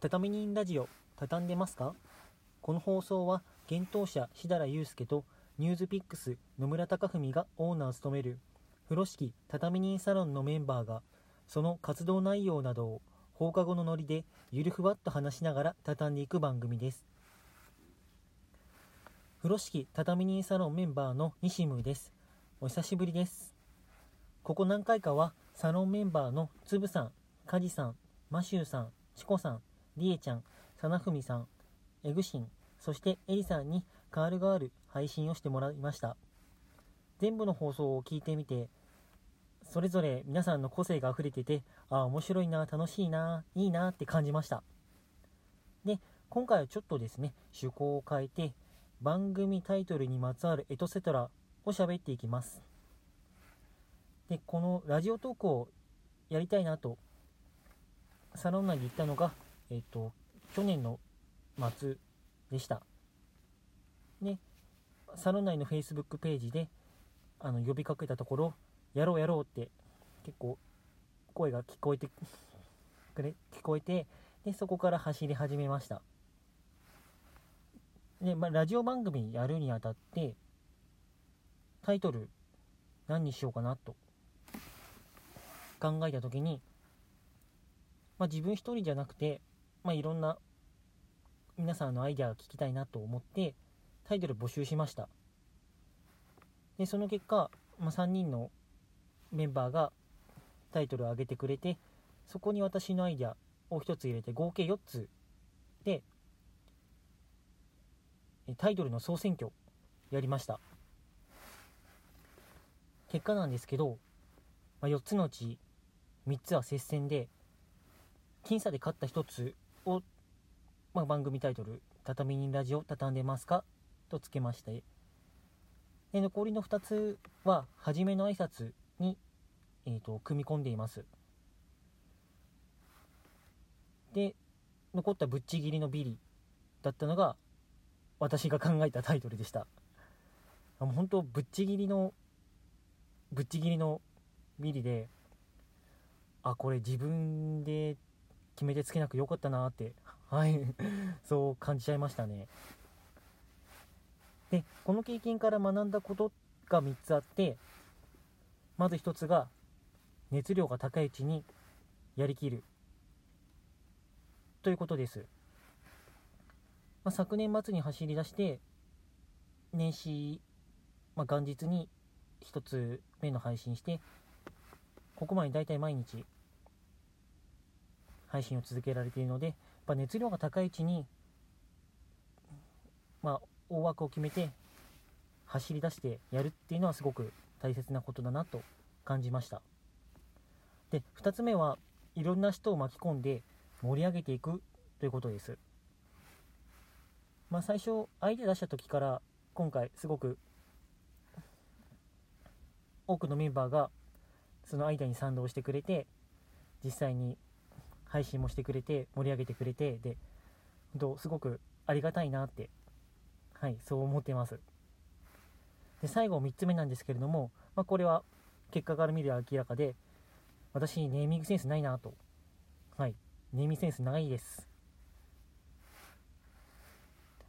畳人ラジオ畳んでますか？この放送は幻冬舎設楽悠介とニューズピックス野村高文がオーナーを務める風呂敷畳人サロンのメンバーがその活動内容などを放課後のノリでゆるふわっと話しながら畳んでいく番組です。風呂敷畳人サロンメンバーの西ムです。お久しぶりです。ここ何回かはサロンメンバーのつぶさん、かじさん、ましゅうさん、しこさん、りえちゃん、さなふみさん、えぐしん、そしてえりさんにカールガール配信をしてもらいました。全部の放送を聞いてみて、それぞれ皆さんの個性が溢れてて、ああ、面白いな、楽しいな、いいなって感じました。で、今回はちょっとですね、趣向を変えて、番組タイトルにまつわるエトセトラを喋っていきます。で、このラジオトークをやりたいなと、サロン内で言ったのが、えっ、と、去年の末でした。ね、サロン内の Facebook ページで、あの、呼びかけたところ、やろうやろうって結構声が聞こえてくれ、聞こえて、で、そこから走り始めました。で、まあ、ラジオ番組やるにあたって、タイトル何にしようかなと考えた時に、まあ、自分一人じゃなくて、まあ、いろんな皆さんのアイデアが聞きたいなと思ってタイトル募集しました。でその結果、まあ、3人のメンバーがタイトルを上げてくれてそこに私のアイデアを1つ入れて合計4つでタイトルの総選挙やりました。結果なんですけど、まあ、4つのうち3つは接戦で僅差で勝った1つを、まあ、番組タイトル「畳にラジオ畳んでますか?」とつけまして。で残りの2つは初めの挨拶に、えーと、組み込んでいます。で残ったぶっちぎりのビリだったのが私が考えたタイトルでした。あもう本当ぶっちぎりのぶっちぎりのビリであこれ自分で決めてつけなくよかったなってはい。そう感じちゃいましたね。でこの経験から学んだことが3つあってまず1つが熱量が高いうちにやりきる。ということです、まあ、昨年末に走り出して年始、まあ、元日に1つ目の配信してここまで大体毎日配信を続けられているので、やっぱ熱量が高いうちに、まあ、大枠を決めて走り出してやるっていうのはすごく大切なことだなと感じました。で、2つ目はいろんな人を巻き込んで盛り上げていくということです。まあ最初、アイデア出した時から今回すごく多くのメンバーがそのアイデアに賛同してくれて実際に配信もしてくれて盛り上げてくれてですごくありがたいなってはいそう思ってます。で最後3つ目なんですけれども、まあ、これは結果から見る明らかで私ネーミングセンスないなと。はいネーミングセンスないです。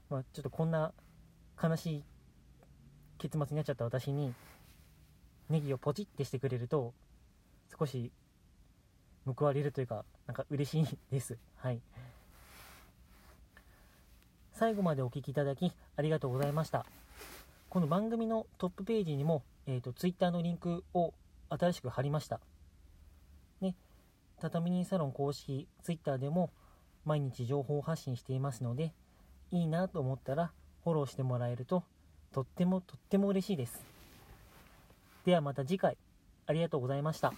まあ、ちょっとこんな悲しい結末になっちゃった私にネギをポチってしてくれると少し報われるというか、なんか嬉しいです。はい。最後までお聴きいただきありがとうございました。この番組のトップページにも、えっ、ー、と、Twitter のリンクを新しく貼りました。ね、畳人サロン公式 Twitter でも毎日情報発信していますので、いいなと思ったらフォローしてもらえると、とってもとっても嬉しいです。ではまた次回、ありがとうございました。